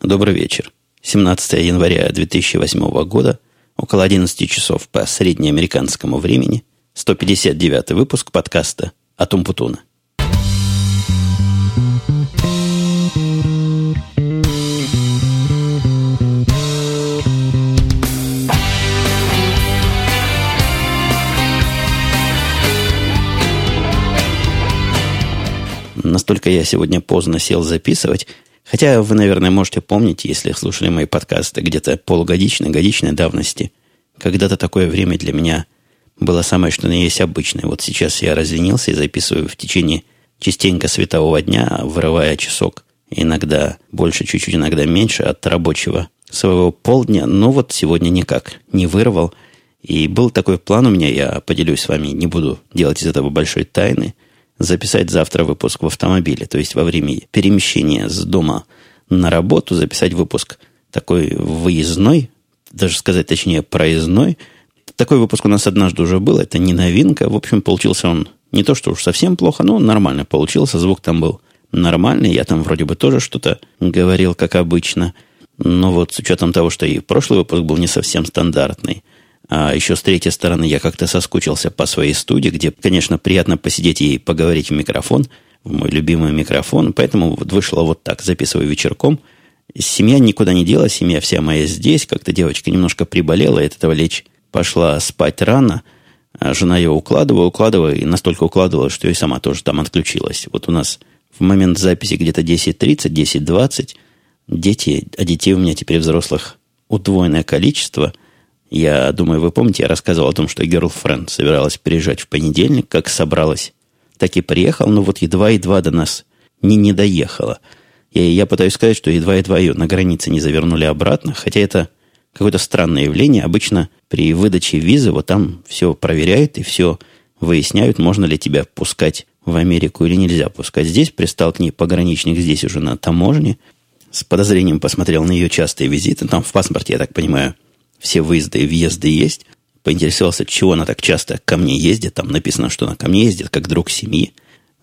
Добрый вечер. 17 января 2008 года, около 11 часов по среднеамериканскому времени, 159 выпуск подкаста «Атум Путуна». Настолько я сегодня поздно сел записывать – Хотя вы, наверное, можете помнить, если слушали мои подкасты где-то полугодичной, годичной давности, когда-то такое время для меня было самое что на есть обычное. Вот сейчас я разленился и записываю в течение частенько светового дня, вырывая часок, иногда больше, чуть-чуть, иногда меньше от рабочего своего полдня. Но вот сегодня никак не вырвал. И был такой план у меня, я поделюсь с вами, не буду делать из этого большой тайны – записать завтра выпуск в автомобиле, то есть во время перемещения с дома на работу записать выпуск такой выездной, даже сказать точнее проездной. Такой выпуск у нас однажды уже был, это не новинка. В общем, получился он не то, что уж совсем плохо, но нормально получился. Звук там был нормальный. Я там вроде бы тоже что-то говорил, как обычно. Но вот с учетом того, что и прошлый выпуск был не совсем стандартный, а еще с третьей стороны я как-то соскучился по своей студии, где, конечно, приятно посидеть и поговорить в микрофон, в мой любимый микрофон. Поэтому вот вышло вот так, записываю вечерком. Семья никуда не делась, семья вся моя здесь. Как-то девочка немножко приболела, и от этого лечь пошла спать рано. А жена ее укладывала, укладывала, и настолько укладывала, что и сама тоже там отключилась. Вот у нас в момент записи где-то 10.30, 10.20. Дети, а детей у меня теперь взрослых удвоенное количество – я думаю, вы помните, я рассказывал о том, что Girlfriend собиралась приезжать в понедельник, как собралась. Так и приехал, но вот едва-едва до нас не, не доехала. Я, я пытаюсь сказать, что едва-едва ее на границе не завернули обратно, хотя это какое-то странное явление. Обычно при выдаче визы вот там все проверяют и все выясняют, можно ли тебя пускать в Америку или нельзя пускать. Здесь пристал к ней пограничник, здесь уже на таможне. С подозрением посмотрел на ее частые визиты. Там в паспорте, я так понимаю, все выезды и въезды есть. Поинтересовался, чего она так часто ко мне ездит. Там написано, что она ко мне ездит, как друг семьи.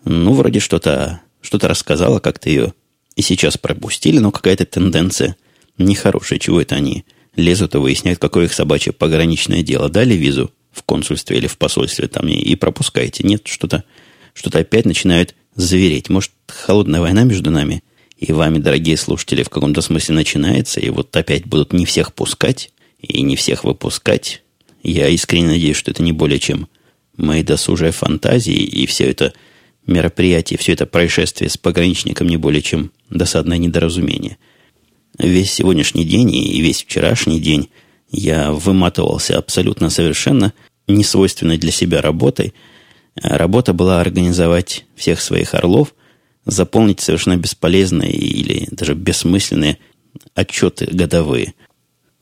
Ну, вроде что-то что рассказала, как-то ее и сейчас пропустили, но какая-то тенденция нехорошая. Чего это они лезут и выясняют, какое их собачье пограничное дело. Дали визу в консульстве или в посольстве там и пропускаете. Нет, что-то что опять начинают завереть. Может, холодная война между нами и вами, дорогие слушатели, в каком-то смысле начинается, и вот опять будут не всех пускать, и не всех выпускать. Я искренне надеюсь, что это не более чем мои досужие фантазии, и все это мероприятие, все это происшествие с пограничником не более чем досадное недоразумение. Весь сегодняшний день и весь вчерашний день я выматывался абсолютно совершенно несвойственной для себя работой. Работа была организовать всех своих орлов, заполнить совершенно бесполезные или даже бессмысленные отчеты годовые –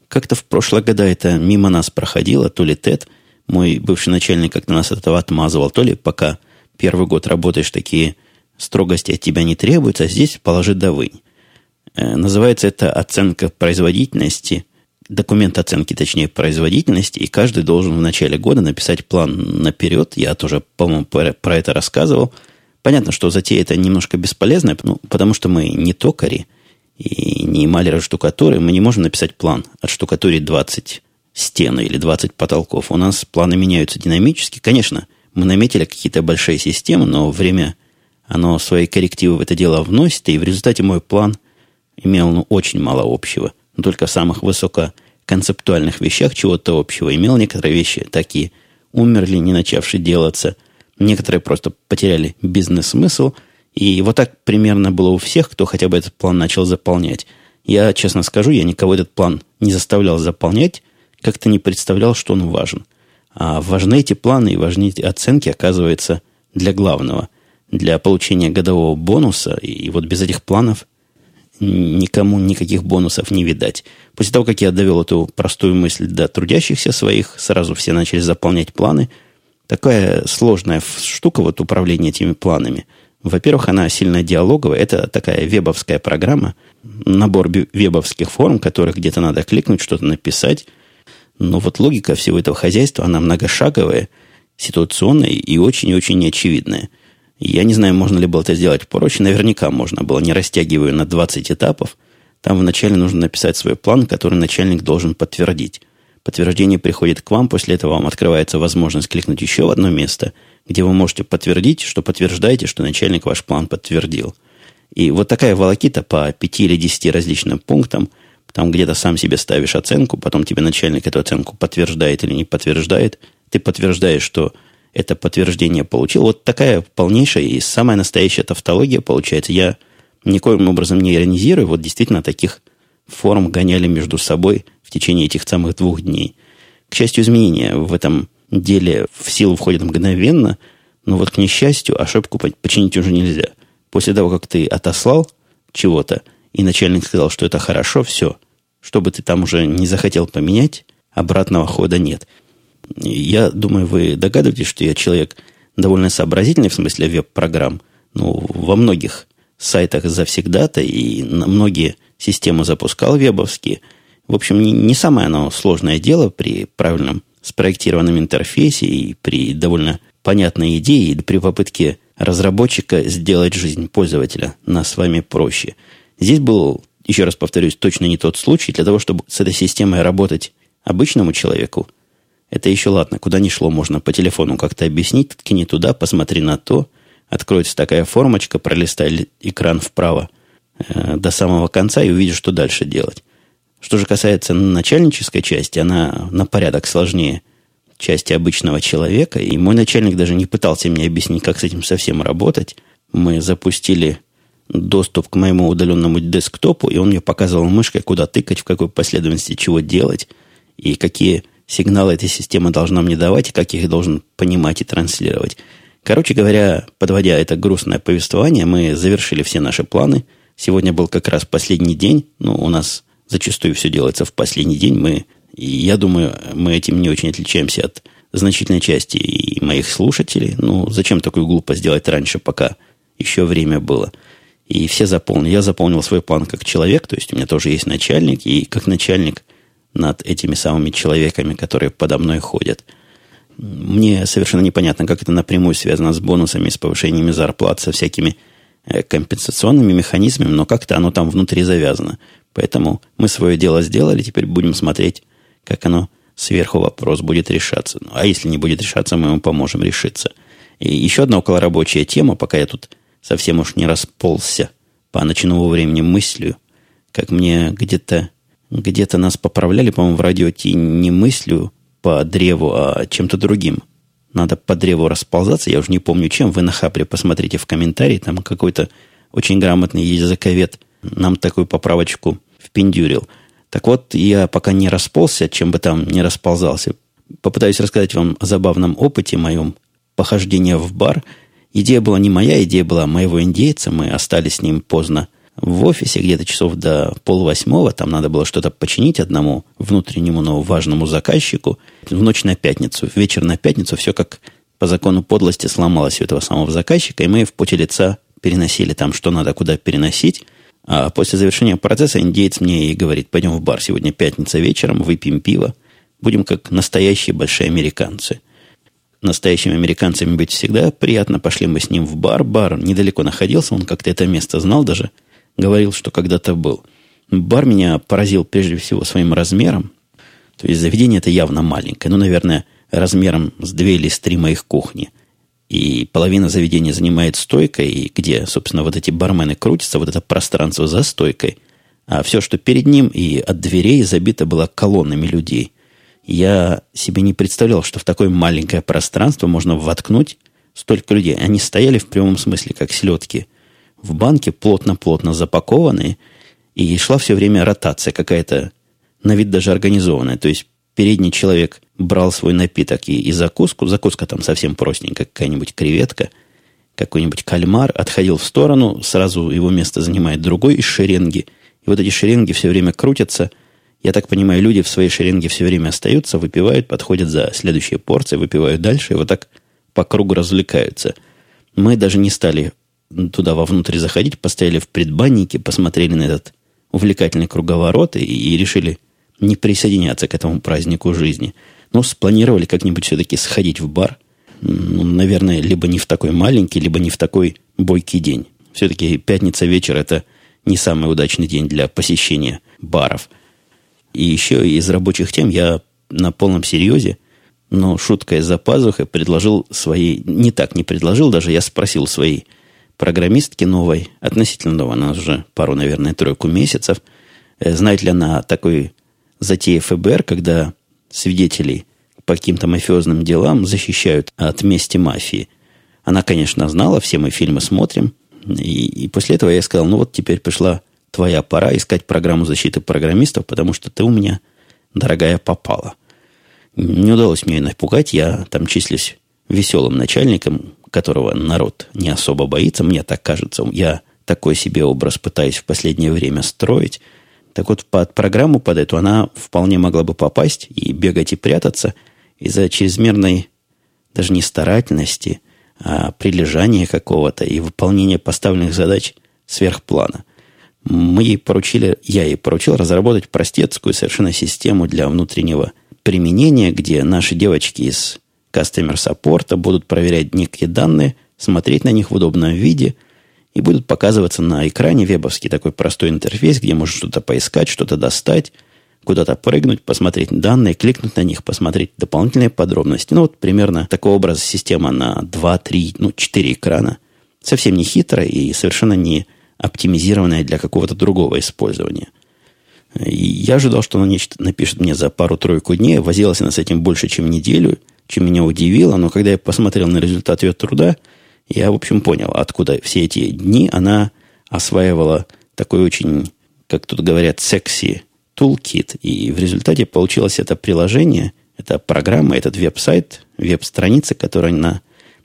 как-то в прошлые года это мимо нас проходило, то ли Тед, мой бывший начальник, как-то нас от этого отмазывал, то ли пока первый год работаешь, такие строгости от тебя не требуются, а здесь положи да вынь. Э, называется это оценка производительности, документ оценки, точнее, производительности, и каждый должен в начале года написать план наперед. Я тоже, по-моему, про это рассказывал. Понятно, что затея это немножко бесполезная, ну, потому что мы не токари – и не малера штукатуры, мы не можем написать план от штукатурить 20 стены или 20 потолков. У нас планы меняются динамически. Конечно, мы наметили какие-то большие системы, но время, оно свои коррективы в это дело вносит, и в результате мой план имел ну, очень мало общего. Но только в самых высококонцептуальных вещах чего-то общего. Имел некоторые вещи такие, умерли, не начавшие делаться. Некоторые просто потеряли бизнес-смысл – и вот так примерно было у всех, кто хотя бы этот план начал заполнять. Я, честно скажу, я никого этот план не заставлял заполнять, как-то не представлял, что он важен. А важны эти планы и важны эти оценки, оказывается, для главного, для получения годового бонуса. И вот без этих планов никому никаких бонусов не видать. После того, как я довел эту простую мысль до трудящихся своих, сразу все начали заполнять планы. Такая сложная штука, вот управление этими планами – во-первых, она сильно диалоговая. Это такая вебовская программа, набор вебовских форм, которых где-то надо кликнуть, что-то написать. Но вот логика всего этого хозяйства, она многошаговая, ситуационная и очень-очень неочевидная. Я не знаю, можно ли было это сделать проще. Наверняка можно было, не растягивая на 20 этапов. Там вначале нужно написать свой план, который начальник должен подтвердить. Подтверждение приходит к вам, после этого вам открывается возможность кликнуть еще в одно место, где вы можете подтвердить, что подтверждаете, что начальник ваш план подтвердил. И вот такая волокита по пяти или десяти различным пунктам, там где-то сам себе ставишь оценку, потом тебе начальник эту оценку подтверждает или не подтверждает, ты подтверждаешь, что это подтверждение получил. Вот такая полнейшая и самая настоящая тавтология получается. Я никоим образом не иронизирую. Вот действительно таких форм гоняли между собой в течение этих самых двух дней. К счастью, изменения в этом деле в силу входят мгновенно, но вот, к несчастью, ошибку починить уже нельзя. После того, как ты отослал чего-то, и начальник сказал, что это хорошо, все. Что бы ты там уже не захотел поменять, обратного хода нет. Я думаю, вы догадываетесь, что я человек довольно сообразительный в смысле веб-программ. Ну, во многих сайтах завсегда-то и на многие системы запускал вебовские. В общем, не, не самое оно сложное дело при правильном спроектированном интерфейсе и при довольно понятной идее, и при попытке разработчика сделать жизнь пользователя на с вами проще. Здесь был, еще раз повторюсь, точно не тот случай. Для того, чтобы с этой системой работать обычному человеку, это еще ладно, куда ни шло, можно по телефону как-то объяснить, ткни туда, посмотри на то, откроется такая формочка, пролистай экран вправо э, до самого конца и увидишь, что дальше делать. Что же касается начальнической части, она на порядок сложнее части обычного человека, и мой начальник даже не пытался мне объяснить, как с этим совсем работать. Мы запустили доступ к моему удаленному десктопу, и он мне показывал мышкой, куда тыкать, в какой последовательности чего делать, и какие сигналы эта система должна мне давать, и как их должен понимать и транслировать. Короче говоря, подводя это грустное повествование, мы завершили все наши планы. Сегодня был как раз последний день. Ну, у нас зачастую все делается в последний день. Мы, я думаю, мы этим не очень отличаемся от значительной части и моих слушателей. Ну, зачем такую глупость делать раньше, пока еще время было? И все заполнили. Я заполнил свой план как человек, то есть у меня тоже есть начальник, и как начальник над этими самыми человеками, которые подо мной ходят – мне совершенно непонятно, как это напрямую связано с бонусами, с повышениями зарплат, со всякими э, компенсационными механизмами, но как-то оно там внутри завязано. Поэтому мы свое дело сделали, теперь будем смотреть, как оно сверху вопрос будет решаться. Ну, а если не будет решаться, мы ему поможем решиться. И еще одна околорабочая тема, пока я тут совсем уж не расползся по ночному времени мыслью, как мне где-то где-то нас поправляли, по-моему, в радио не мыслью, по древу, а чем-то другим. Надо по древу расползаться, я уже не помню чем. Вы на Хабре посмотрите в комментарии, там какой-то очень грамотный языковед нам такую поправочку впендюрил. Так вот, я пока не расползся, чем бы там не расползался, попытаюсь рассказать вам о забавном опыте моем похождения в бар. Идея была не моя, идея была моего индейца. Мы остались с ним поздно в офисе где-то часов до полвосьмого. Там надо было что-то починить одному внутреннему, но важному заказчику. В ночь на пятницу, в вечер на пятницу все как по закону подлости сломалось у этого самого заказчика, и мы в поте лица переносили там, что надо куда переносить. А после завершения процесса индеец мне и говорит, пойдем в бар, сегодня пятница вечером, выпьем пиво, будем как настоящие большие американцы. Настоящими американцами быть всегда приятно. Пошли мы с ним в бар. Бар недалеко находился, он как-то это место знал даже – говорил, что когда-то был. Бар меня поразил прежде всего своим размером. То есть заведение это явно маленькое. Ну, наверное, размером с две или с три моих кухни. И половина заведения занимает стойка, и где, собственно, вот эти бармены крутятся, вот это пространство за стойкой. А все, что перед ним и от дверей забито было колоннами людей. Я себе не представлял, что в такое маленькое пространство можно воткнуть столько людей. Они стояли в прямом смысле, как селедки – в банке плотно-плотно запакованные, и шла все время ротация какая-то, на вид даже организованная. То есть передний человек брал свой напиток и, и закуску, закуска там совсем простенькая, какая-нибудь креветка, какой-нибудь кальмар, отходил в сторону, сразу его место занимает другой из шеренги. И вот эти шеренги все время крутятся. Я так понимаю, люди в своей шеренге все время остаются, выпивают, подходят за следующей порцией, выпивают дальше, и вот так по кругу развлекаются. Мы даже не стали туда вовнутрь заходить, постояли в предбаннике, посмотрели на этот увлекательный круговорот и, и решили не присоединяться к этому празднику жизни. Но спланировали как-нибудь все-таки сходить в бар. Ну, наверное, либо не в такой маленький, либо не в такой бойкий день. Все-таки пятница вечер – это не самый удачный день для посещения баров. И еще из рабочих тем я на полном серьезе, но шуткой за пазухой предложил своей... Не так не предложил, даже я спросил своей программистки новой, относительно новой, она уже пару, наверное, тройку месяцев, э, знает ли она такой затеи ФБР, когда свидетелей по каким-то мафиозным делам защищают от мести мафии. Она, конечно, знала, все мы фильмы смотрим. И, и после этого я сказал, ну вот теперь пришла твоя пора искать программу защиты программистов, потому что ты у меня, дорогая, попала. Не удалось мне ее напугать. Я там числюсь веселым начальником, которого народ не особо боится. Мне так кажется. Я такой себе образ пытаюсь в последнее время строить. Так вот, под программу под эту она вполне могла бы попасть и бегать и прятаться из-за чрезмерной даже не старательности, а прилежания какого-то и выполнения поставленных задач сверхплана. Мы ей поручили, я ей поручил разработать простецкую совершенно систему для внутреннего применения, где наши девочки из Customer Support будут проверять некие данные, смотреть на них в удобном виде и будут показываться на экране вебовский такой простой интерфейс, где можно что-то поискать, что-то достать, куда-то прыгнуть, посмотреть данные, кликнуть на них, посмотреть дополнительные подробности. Ну, вот примерно такого образа система на 2, 3, ну, 4 экрана. Совсем не хитрая и совершенно не оптимизированная для какого-то другого использования. И я ожидал, что она нечто напишет мне за пару-тройку дней. Возилась она с этим больше, чем неделю, чем меня удивило. Но когда я посмотрел на результат ее труда, я, в общем, понял, откуда все эти дни она осваивала такой очень, как тут говорят, секси toolkit. И в результате получилось это приложение, это программа, этот веб-сайт, веб-страница, которую она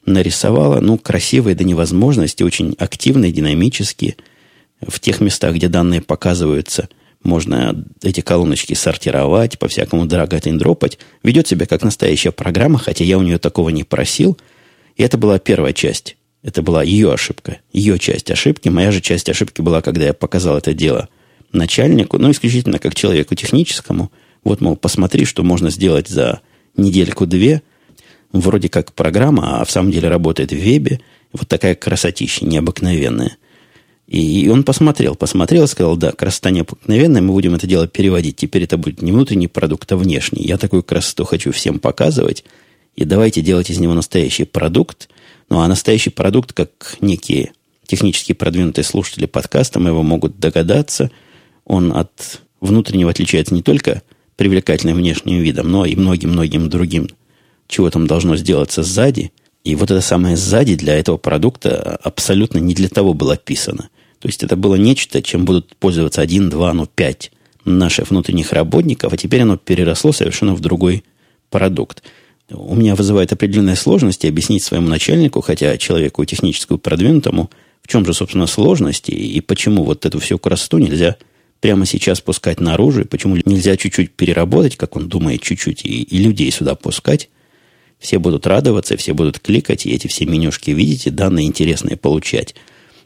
нарисовала, ну, красивые до невозможности, очень активные, динамические. В тех местах, где данные показываются, можно эти колоночки сортировать, по-всякому драгать дропать. Ведет себя как настоящая программа, хотя я у нее такого не просил. И это была первая часть. Это была ее ошибка, ее часть ошибки. Моя же часть ошибки была, когда я показал это дело начальнику, ну, исключительно как человеку техническому. Вот, мол, посмотри, что можно сделать за недельку-две – вроде как программа, а в самом деле работает в вебе. Вот такая красотища необыкновенная. И он посмотрел, посмотрел, сказал, да, красота необыкновенная, мы будем это дело переводить. Теперь это будет не внутренний продукт, а внешний. Я такую красоту хочу всем показывать. И давайте делать из него настоящий продукт. Ну, а настоящий продукт, как некие технически продвинутые слушатели подкаста, мы его могут догадаться, он от внутреннего отличается не только привлекательным внешним видом, но и многим-многим другим чего там должно сделаться сзади. И вот это самое сзади для этого продукта абсолютно не для того было описано. То есть это было нечто, чем будут пользоваться один, два, ну пять наших внутренних работников, а теперь оно переросло совершенно в другой продукт. У меня вызывает определенные сложности объяснить своему начальнику, хотя человеку техническому продвинутому, в чем же, собственно, сложности и почему вот эту всю красоту нельзя прямо сейчас пускать наружу, и почему нельзя чуть-чуть переработать, как он думает, чуть-чуть, и, и людей сюда пускать, все будут радоваться, все будут кликать, и эти все менюшки видите, данные интересные получать.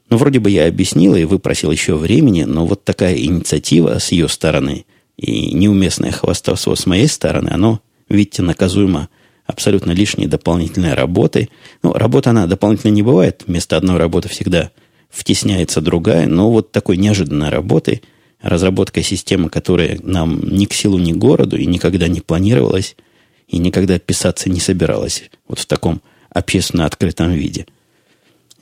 Ну, вроде бы я объяснил и выпросил еще времени, но вот такая инициатива с ее стороны и неуместное хвастовство с моей стороны, оно, видите, наказуемо абсолютно лишней дополнительной работы. Ну, работа, она дополнительно не бывает. Вместо одной работы всегда втесняется другая, но вот такой неожиданной работы, разработка системы, которая нам ни к силу, ни к городу и никогда не планировалась, и никогда писаться не собиралась вот в таком общественно открытом виде.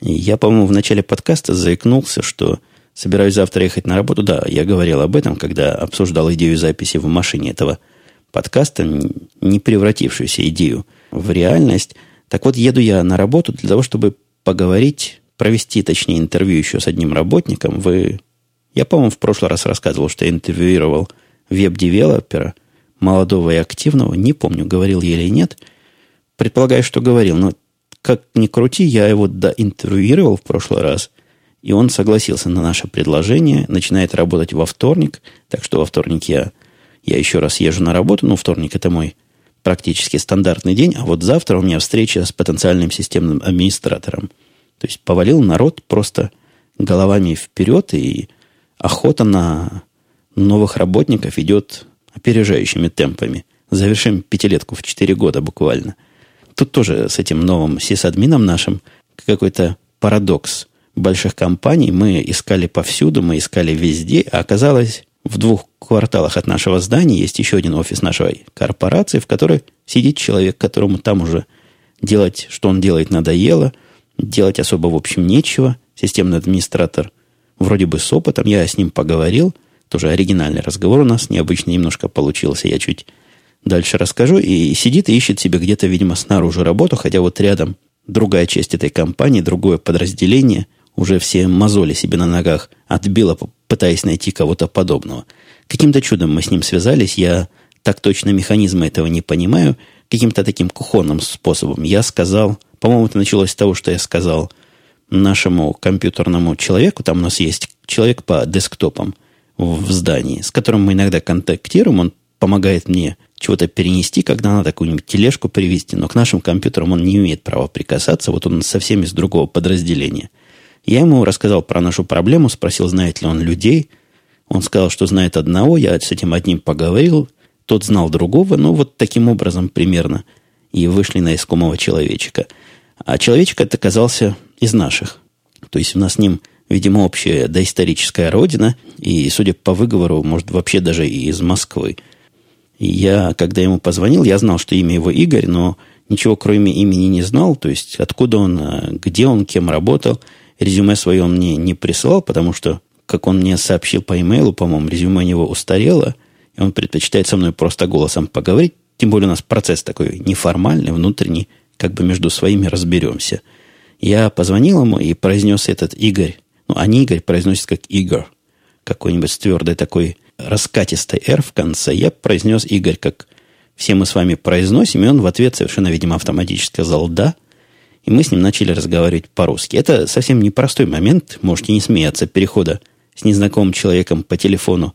И я, по-моему, в начале подкаста заикнулся, что собираюсь завтра ехать на работу. Да, я говорил об этом, когда обсуждал идею записи в машине этого не превратившуюся идею в реальность. Так вот, еду я на работу для того, чтобы поговорить, провести, точнее, интервью еще с одним работником. Вы... Я, по-моему, в прошлый раз рассказывал, что я интервьюировал веб-девелопера – молодого и активного, не помню, говорил я или нет. Предполагаю, что говорил, но как ни крути, я его доинтервьюировал в прошлый раз, и он согласился на наше предложение, начинает работать во вторник, так что во вторник я, я еще раз езжу на работу, ну, вторник это мой практически стандартный день, а вот завтра у меня встреча с потенциальным системным администратором. То есть повалил народ просто головами вперед, и охота на новых работников идет опережающими темпами. Завершим пятилетку в четыре года буквально. Тут тоже с этим новым сисадмином нашим какой-то парадокс. больших компаний. Мы искали повсюду, мы искали везде, а оказалось, в двух кварталах от нашего здания есть еще один офис нашей корпорации, в которой сидит человек, которому там уже делать, что он делает, надоело, делать особо, в общем, нечего. Системный администратор вроде бы с опытом, я с ним поговорил, тоже оригинальный разговор у нас, необычно немножко получился, я чуть дальше расскажу, и сидит и ищет себе где-то, видимо, снаружи работу, хотя вот рядом другая часть этой компании, другое подразделение, уже все мозоли себе на ногах отбило, пытаясь найти кого-то подобного. Каким-то чудом мы с ним связались, я так точно механизма этого не понимаю, каким-то таким кухонным способом. Я сказал, по-моему, это началось с того, что я сказал нашему компьютерному человеку, там у нас есть человек по десктопам в здании, с которым мы иногда контактируем, он помогает мне чего-то перенести, когда надо какую-нибудь тележку привезти, но к нашим компьютерам он не имеет права прикасаться, вот он совсем из другого подразделения. Я ему рассказал про нашу проблему, спросил, знает ли он людей. Он сказал, что знает одного, я с этим одним поговорил, тот знал другого, ну вот таким образом примерно и вышли на искомого человечка. А человечек это оказался из наших. То есть у нас с ним, видимо, общая доисторическая родина, и, судя по выговору, может, вообще даже и из Москвы. И я, когда ему позвонил, я знал, что имя его Игорь, но ничего кроме имени не знал, то есть откуда он, а, где он, кем работал. Резюме свое он мне не присылал, потому что, как он мне сообщил по имейлу, по-моему, резюме у него устарело, и он предпочитает со мной просто голосом поговорить. Тем более у нас процесс такой неформальный, внутренний, как бы между своими разберемся. Я позвонил ему и произнес этот Игорь. Ну, а не Игорь произносится как Игорь. Какой-нибудь с твердой такой раскатистой «р» в конце. Я произнес Игорь, как все мы с вами произносим, и он в ответ совершенно, видимо, автоматически сказал «да», и мы с ним начали разговаривать по-русски. Это совсем непростой момент, можете не смеяться, перехода с незнакомым человеком по телефону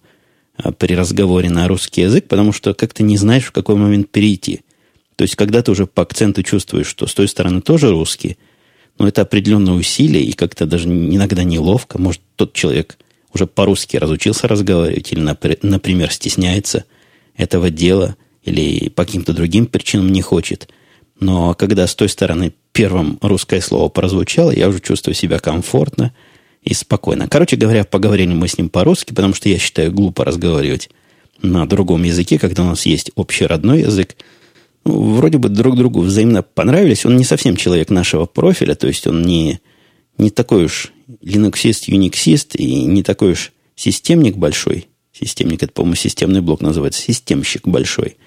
а, при разговоре на русский язык, потому что как-то не знаешь, в какой момент перейти. То есть, когда ты уже по акценту чувствуешь, что с той стороны тоже русский, но это определенное усилие, и как-то даже иногда неловко. Может, тот человек уже по-русски разучился разговаривать, или, например, стесняется этого дела, или по каким-то другим причинам не хочет. Но когда с той стороны первым русское слово прозвучало, я уже чувствую себя комфортно – и спокойно. Короче говоря, поговорили мы с ним по-русски, потому что я считаю глупо разговаривать на другом языке, когда у нас есть общий родной язык. Ну, вроде бы друг другу взаимно понравились. Он не совсем человек нашего профиля, то есть он не, не такой уж линуксист, юниксист и не такой уж системник большой. Системник, это, по-моему, системный блок называется. Системщик большой,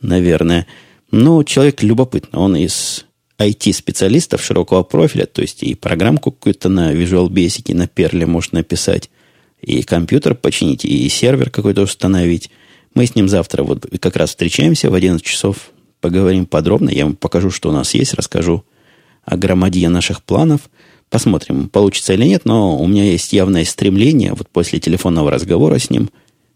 наверное. Но человек любопытный. Он из IT-специалистов широкого профиля, то есть и программку какую-то на Visual Basic, на Perl может написать, и компьютер починить, и сервер какой-то установить. Мы с ним завтра вот как раз встречаемся в 11 часов, поговорим подробно, я вам покажу, что у нас есть, расскажу о громадье наших планов. Посмотрим, получится или нет, но у меня есть явное стремление вот после телефонного разговора с ним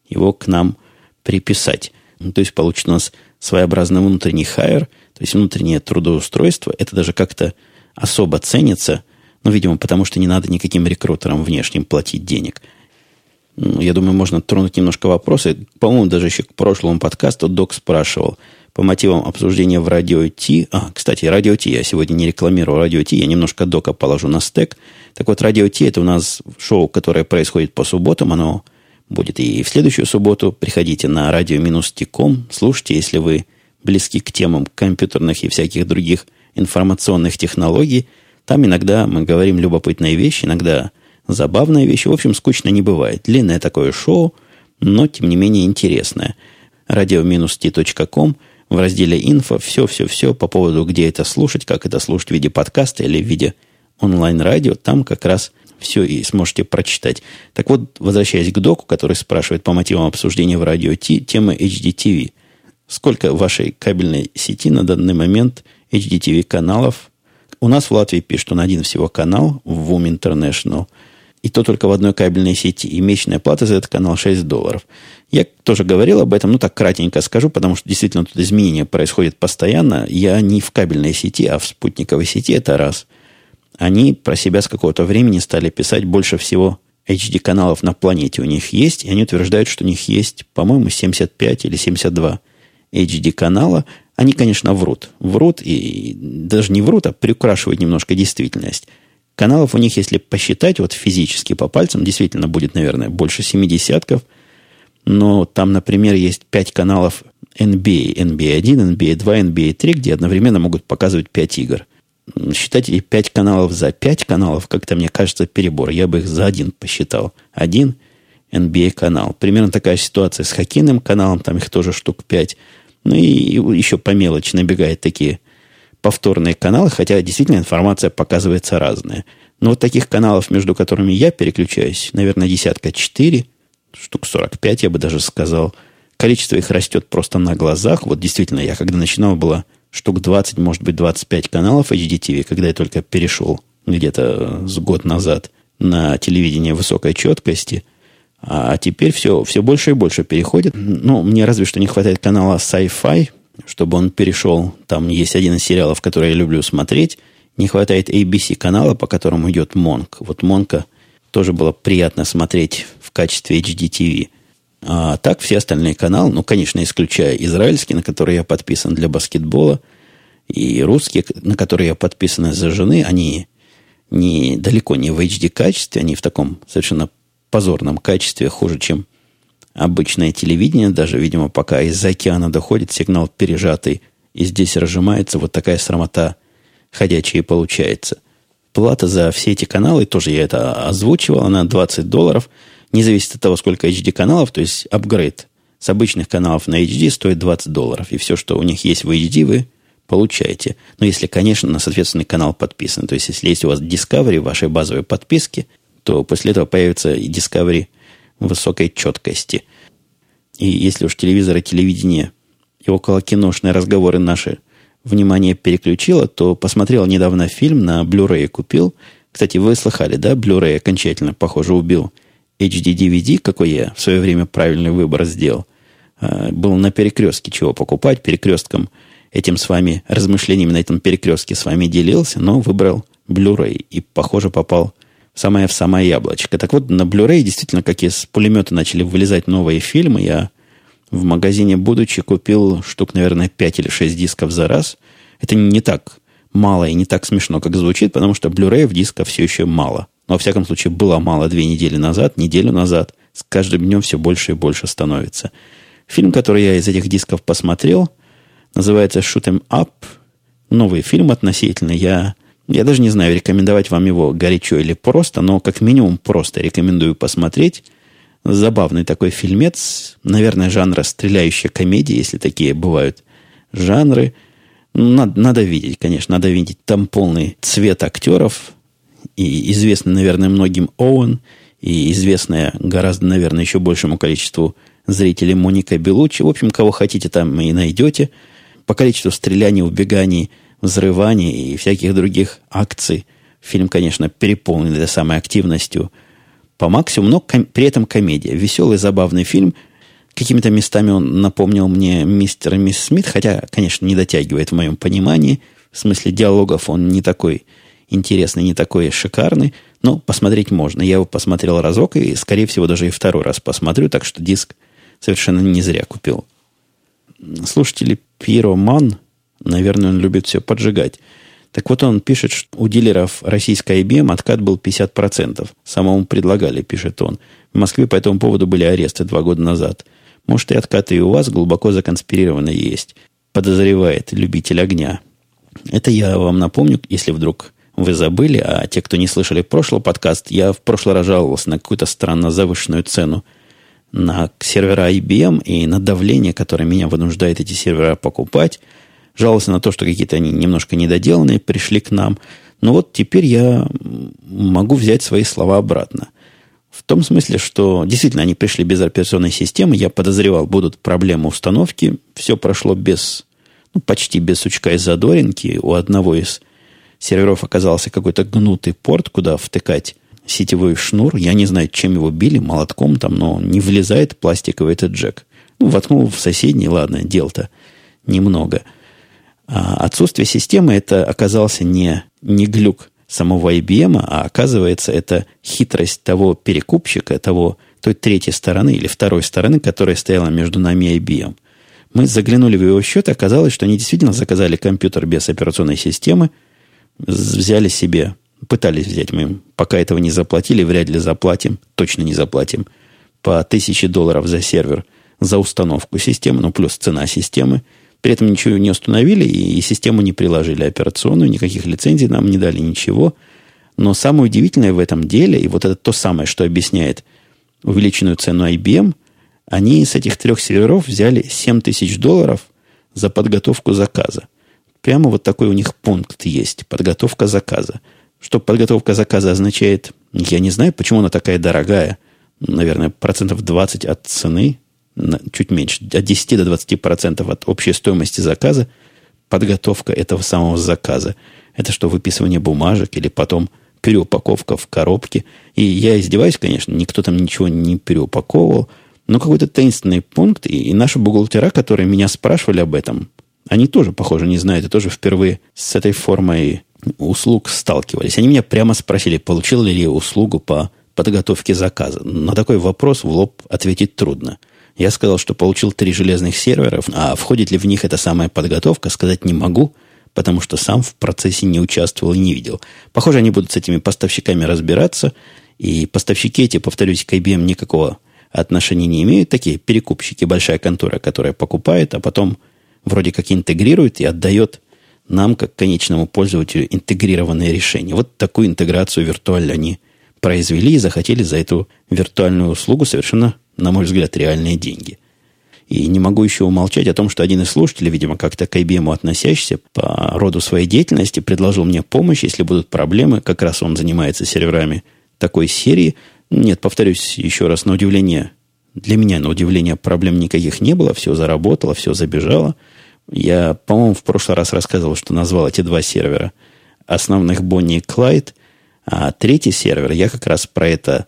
его к нам приписать. Ну, то есть получится у нас своеобразный внутренний хайер, то есть внутреннее трудоустройство, это даже как-то особо ценится, ну, видимо, потому что не надо никаким рекрутерам внешним платить денег. Ну, я думаю, можно тронуть немножко вопросы. По-моему, даже еще к прошлому подкасту док спрашивал по мотивам обсуждения в радио Ти. А, кстати, радио Ти, я сегодня не рекламирую радио Ти, я немножко дока положу на стек. Так вот, радио Ти это у нас шоу, которое происходит по субботам, оно будет и в следующую субботу. Приходите на радио-ти.ком, слушайте, если вы близки к темам компьютерных и всяких других информационных технологий. Там иногда мы говорим любопытные вещи, иногда забавные вещи. В общем, скучно не бывает. Длинное такое шоу, но, тем не менее, интересное. radio-t.com в разделе «Инфо» все-все-все по поводу, где это слушать, как это слушать в виде подкаста или в виде онлайн-радио. Там как раз все и сможете прочитать. Так вот, возвращаясь к доку, который спрашивает по мотивам обсуждения в радио T, тема HDTV. Сколько вашей кабельной сети на данный момент HDTV каналов? У нас в Латвии пишут, он один всего канал, в WOM International, и то только в одной кабельной сети. И месячная плата за этот канал 6 долларов. Я тоже говорил об этом, ну так кратенько скажу, потому что действительно тут изменения происходят постоянно. Я не в кабельной сети, а в спутниковой сети, это раз – они про себя с какого-то времени стали писать больше всего HD-каналов на планете у них есть, и они утверждают, что у них есть, по-моему, 75 или 72 HD-канала. Они, конечно, врут. Врут и даже не врут, а приукрашивают немножко действительность. Каналов у них, если посчитать вот физически по пальцам, действительно будет, наверное, больше семи десятков. Но там, например, есть пять каналов NBA, NBA 1, NBA 2, NBA 3, где одновременно могут показывать пять игр. Считать эти пять каналов за пять каналов, как-то мне кажется, перебор. Я бы их за один посчитал. Один NBA канал. Примерно такая ситуация с хоккейным каналом, там их тоже штук пять. Ну и еще по мелочи набегают такие повторные каналы, хотя действительно информация показывается разная. Но вот таких каналов, между которыми я переключаюсь, наверное, десятка четыре, штук 45, я бы даже сказал. Количество их растет просто на глазах. Вот действительно, я когда начинал, было штук 20, может быть, 25 каналов HDTV, когда я только перешел где-то с год назад на телевидение высокой четкости. А теперь все, все больше и больше переходит. Ну, мне разве что не хватает канала Sci-Fi, чтобы он перешел. Там есть один из сериалов, который я люблю смотреть. Не хватает ABC канала, по которому идет Монк. Вот Монка тоже было приятно смотреть в качестве HDTV. А так все остальные каналы, ну, конечно, исключая израильский, на который я подписан для баскетбола, и русские, на которые я подписан из-за жены, они не, далеко не в HD качестве, они в таком совершенно позорном качестве, хуже, чем обычное телевидение, даже, видимо, пока из-за океана доходит сигнал пережатый, и здесь разжимается вот такая срамота ходячая получается. Плата за все эти каналы, тоже я это озвучивал, она 20 долларов, не зависит от того, сколько HD каналов, то есть апгрейд с обычных каналов на HD стоит 20 долларов, и все, что у них есть в HD, вы получаете. Но если, конечно, на соответственный канал подписан. То есть, если есть у вас Discovery в вашей базовой подписке, то после этого появится и Discovery высокой четкости. И если уж телевизор и телевидение и около киношные разговоры наши внимание переключило, то посмотрел недавно фильм на Blu-ray купил. Кстати, вы слыхали, да? Blu-ray окончательно, похоже, убил HD DVD, какой я в свое время правильный выбор сделал. А, был на перекрестке чего покупать. Перекрестком этим с вами, размышлениями на этом перекрестке с вами делился, но выбрал Blu-ray и, похоже, попал самое в самое яблочко. Так вот, на Blu-ray действительно, как из пулемета начали вылезать новые фильмы, я в магазине, будучи, купил штук, наверное, 5 или 6 дисков за раз. Это не так мало и не так смешно, как звучит, потому что Blu-ray в дисках все еще мало. Но, во всяком случае, было мало две недели назад, неделю назад. С каждым днем все больше и больше становится. Фильм, который я из этих дисков посмотрел, называется «Shoot 'em Up». Новый фильм относительно. Я я даже не знаю, рекомендовать вам его горячо или просто, но как минимум просто рекомендую посмотреть. Забавный такой фильмец, наверное, жанра стреляющая комедия, если такие бывают жанры. Надо, надо видеть, конечно, надо видеть. Там полный цвет актеров. И известный, наверное, многим Оуэн, и известная гораздо, наверное, еще большему количеству зрителей Моника Белучи. В общем, кого хотите, там и найдете. По количеству стреляний, убеганий – взрываний и всяких других акций. Фильм, конечно, переполнен этой самой активностью по максимуму, но ком- при этом комедия. Веселый, забавный фильм. Какими-то местами он напомнил мне мистер и мисс Смит, хотя, конечно, не дотягивает в моем понимании. В смысле диалогов он не такой интересный, не такой шикарный, но посмотреть можно. Я его посмотрел разок и, скорее всего, даже и второй раз посмотрю, так что диск совершенно не зря купил. Слушатели Пиро Ман Наверное, он любит все поджигать. Так вот, он пишет, что у дилеров российской IBM откат был 50%. Самому предлагали, пишет он. В Москве по этому поводу были аресты два года назад. Может, и откаты и у вас глубоко законспирированно есть. Подозревает любитель огня. Это я вам напомню, если вдруг вы забыли, а те, кто не слышали прошлый подкаст, я в прошлый раз жаловался на какую-то странно завышенную цену на сервера IBM и на давление, которое меня вынуждает эти сервера покупать – жаловался на то, что какие-то они немножко недоделанные пришли к нам. Но вот теперь я могу взять свои слова обратно. В том смысле, что действительно они пришли без операционной системы. Я подозревал, будут проблемы установки. Все прошло без, ну, почти без сучка и задоринки. У одного из серверов оказался какой-то гнутый порт, куда втыкать сетевой шнур. Я не знаю, чем его били, молотком там, но не влезает пластиковый этот джек. Ну, воткнул в соседний, ладно, дел-то немного – а отсутствие системы это оказался не, не глюк самого IBM, а оказывается это хитрость того перекупщика, того, той третьей стороны или второй стороны, которая стояла между нами и IBM. Мы заглянули в его счет, и оказалось, что они действительно заказали компьютер без операционной системы, взяли себе Пытались взять мы, пока этого не заплатили, вряд ли заплатим, точно не заплатим, по тысяче долларов за сервер за установку системы, ну, плюс цена системы. При этом ничего не установили и, систему не приложили операционную, никаких лицензий нам не дали, ничего. Но самое удивительное в этом деле, и вот это то самое, что объясняет увеличенную цену IBM, они с этих трех серверов взяли 7 тысяч долларов за подготовку заказа. Прямо вот такой у них пункт есть. Подготовка заказа. Что подготовка заказа означает, я не знаю, почему она такая дорогая. Наверное, процентов 20 от цены, чуть меньше, от 10 до 20 процентов от общей стоимости заказа. Подготовка этого самого заказа. Это что, выписывание бумажек или потом переупаковка в коробке. И я издеваюсь, конечно, никто там ничего не переупаковывал. Но какой-то таинственный пункт, и, и наши бухгалтера, которые меня спрашивали об этом, они тоже, похоже, не знают, и тоже впервые с этой формой услуг сталкивались. Они меня прямо спросили, получил ли я услугу по подготовке заказа. На такой вопрос в лоб ответить трудно. Я сказал, что получил три железных серверов, а входит ли в них эта самая подготовка, сказать не могу, потому что сам в процессе не участвовал и не видел. Похоже, они будут с этими поставщиками разбираться, и поставщики эти, повторюсь, к IBM никакого отношения не имеют. Такие перекупщики, большая контора, которая покупает, а потом вроде как интегрирует и отдает нам, как конечному пользователю, интегрированное решение. Вот такую интеграцию виртуально они произвели и захотели за эту виртуальную услугу совершенно, на мой взгляд, реальные деньги. И не могу еще умолчать о том, что один из слушателей, видимо, как-то к IBM относящийся по роду своей деятельности, предложил мне помощь, если будут проблемы. Как раз он занимается серверами такой серии. Нет, повторюсь еще раз, на удивление, для меня на удивление проблем никаких не было, все заработало, все забежало – я, по-моему, в прошлый раз рассказывал, что назвал эти два сервера основных Бонни и Клайд, а третий сервер, я как раз про это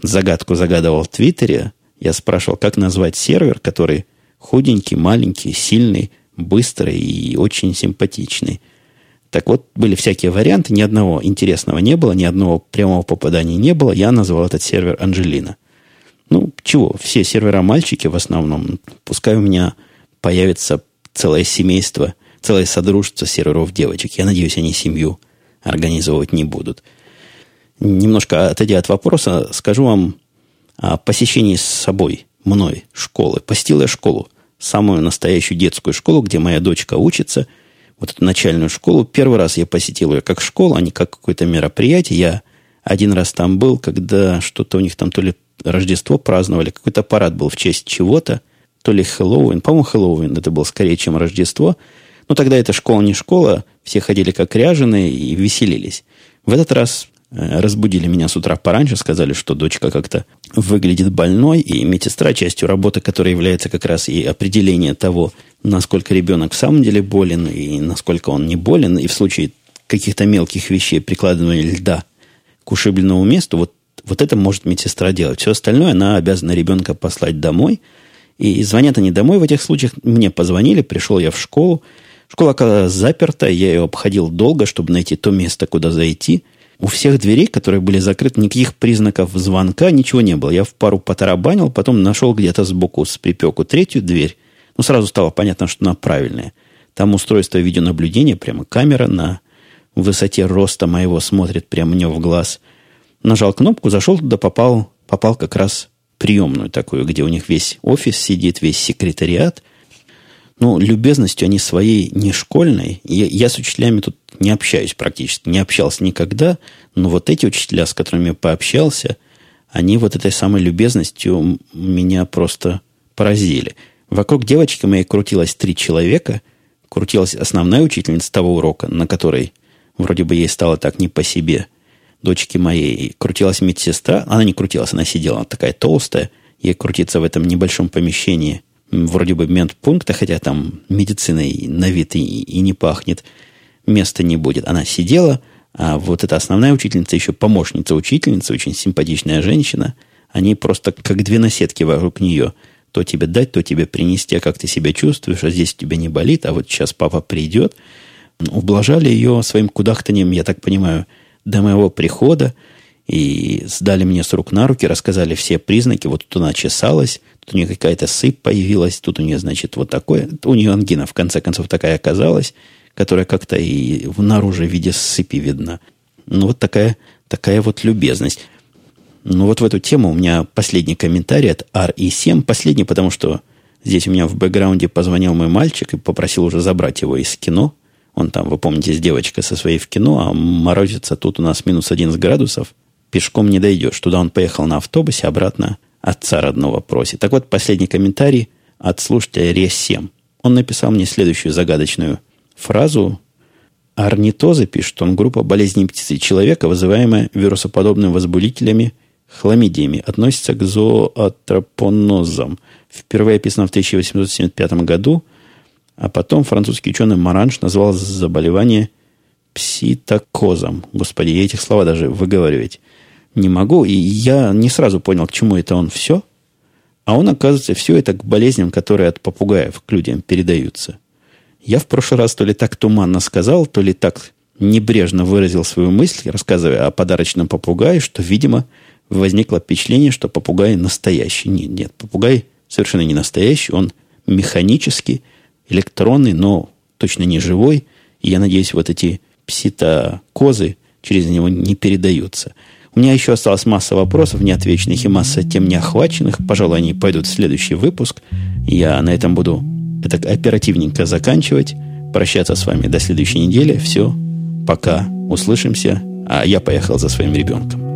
загадку загадывал в Твиттере. Я спрашивал, как назвать сервер, который худенький, маленький, сильный, быстрый и очень симпатичный. Так вот, были всякие варианты, ни одного интересного не было, ни одного прямого попадания не было. Я назвал этот сервер Анжелина. Ну, чего, все сервера мальчики в основном. Пускай у меня появится целое семейство, целое содружество серверов девочек. Я надеюсь, они семью организовывать не будут. Немножко отойдя от вопроса, скажу вам о посещении с собой, мной, школы. Посетил я школу, самую настоящую детскую школу, где моя дочка учится, вот эту начальную школу. Первый раз я посетил ее как школу, а не как какое-то мероприятие. Я один раз там был, когда что-то у них там то ли Рождество праздновали, какой-то парад был в честь чего-то – то ли Хэллоуин. По-моему, Хэллоуин это был скорее, чем Рождество. Но тогда это школа не школа. Все ходили как ряженые и веселились. В этот раз разбудили меня с утра пораньше, сказали, что дочка как-то выглядит больной, и медсестра, частью работы, которая является как раз и определение того, насколько ребенок в самом деле болен, и насколько он не болен, и в случае каких-то мелких вещей прикладывания льда к ушибленному месту, вот, вот это может медсестра делать. Все остальное она обязана ребенка послать домой – и звонят они домой в этих случаях. Мне позвонили, пришел я в школу. Школа оказалась заперта, я ее обходил долго, чтобы найти то место, куда зайти. У всех дверей, которые были закрыты, никаких признаков звонка, ничего не было. Я в пару потарабанил, потом нашел где-то сбоку с припеку третью дверь. Ну, сразу стало понятно, что она правильная. Там устройство видеонаблюдения, прямо камера на высоте роста моего смотрит прямо мне в глаз. Нажал кнопку, зашел туда, попал, попал как раз приемную такую, где у них весь офис сидит, весь секретариат. Ну, любезностью они своей не школьной. Я, я с учителями тут не общаюсь практически, не общался никогда, но вот эти учителя, с которыми я пообщался, они вот этой самой любезностью меня просто поразили. Вокруг девочки моей крутилось три человека. Крутилась основная учительница того урока, на которой вроде бы ей стало так не по себе – дочки моей крутилась медсестра. Она не крутилась, она сидела, она такая толстая. Ей крутиться в этом небольшом помещении вроде бы медпункта, хотя там медициной на вид и, и не пахнет, места не будет. Она сидела, а вот эта основная учительница, еще помощница учительницы, очень симпатичная женщина, они просто как две наседки вокруг нее. То тебе дать, то тебе принести, а как ты себя чувствуешь, а здесь у тебя не болит, а вот сейчас папа придет. Ублажали ее своим кудахтанием, я так понимаю, до моего прихода и сдали мне с рук на руки, рассказали все признаки. Вот тут она чесалась, тут у нее какая-то сыпь появилась, тут у нее, значит, вот такое. У нее ангина, в конце концов, такая оказалась, которая как-то и наружу в виде сыпи видна. Ну, вот такая, такая вот любезность. Ну, вот в эту тему у меня последний комментарий от RE7. Последний, потому что здесь у меня в бэкграунде позвонил мой мальчик и попросил уже забрать его из кино. Он там, вы помните, с девочкой со своей в кино, а морозится тут у нас минус 11 градусов. Пешком не дойдешь. Туда он поехал на автобусе, обратно отца родного просит. Так вот, последний комментарий от слушателя РЕС-7. Он написал мне следующую загадочную фразу. Орнитозы, пишет он, группа болезней птицы человека, вызываемая вирусоподобными возбудителями хламидиями, относится к зоотропонозам. Впервые описано в 1875 году, а потом французский ученый Маранж назвал заболевание пситокозом. Господи, я этих слова даже выговаривать не могу. И я не сразу понял, к чему это он все. А он, оказывается, все это к болезням, которые от попугаев к людям передаются. Я в прошлый раз то ли так туманно сказал, то ли так небрежно выразил свою мысль, рассказывая о подарочном попугае, что, видимо, возникло впечатление, что попугай настоящий. Нет, нет, попугай совершенно не настоящий, он механический, электронный, но точно не живой. И я надеюсь, вот эти пситокозы через него не передаются. У меня еще осталась масса вопросов неотвеченных и масса тем не охваченных. Пожалуй, они пойдут в следующий выпуск. Я на этом буду это оперативненько заканчивать. Прощаться с вами до следующей недели. Все. Пока. Услышимся. А я поехал за своим ребенком.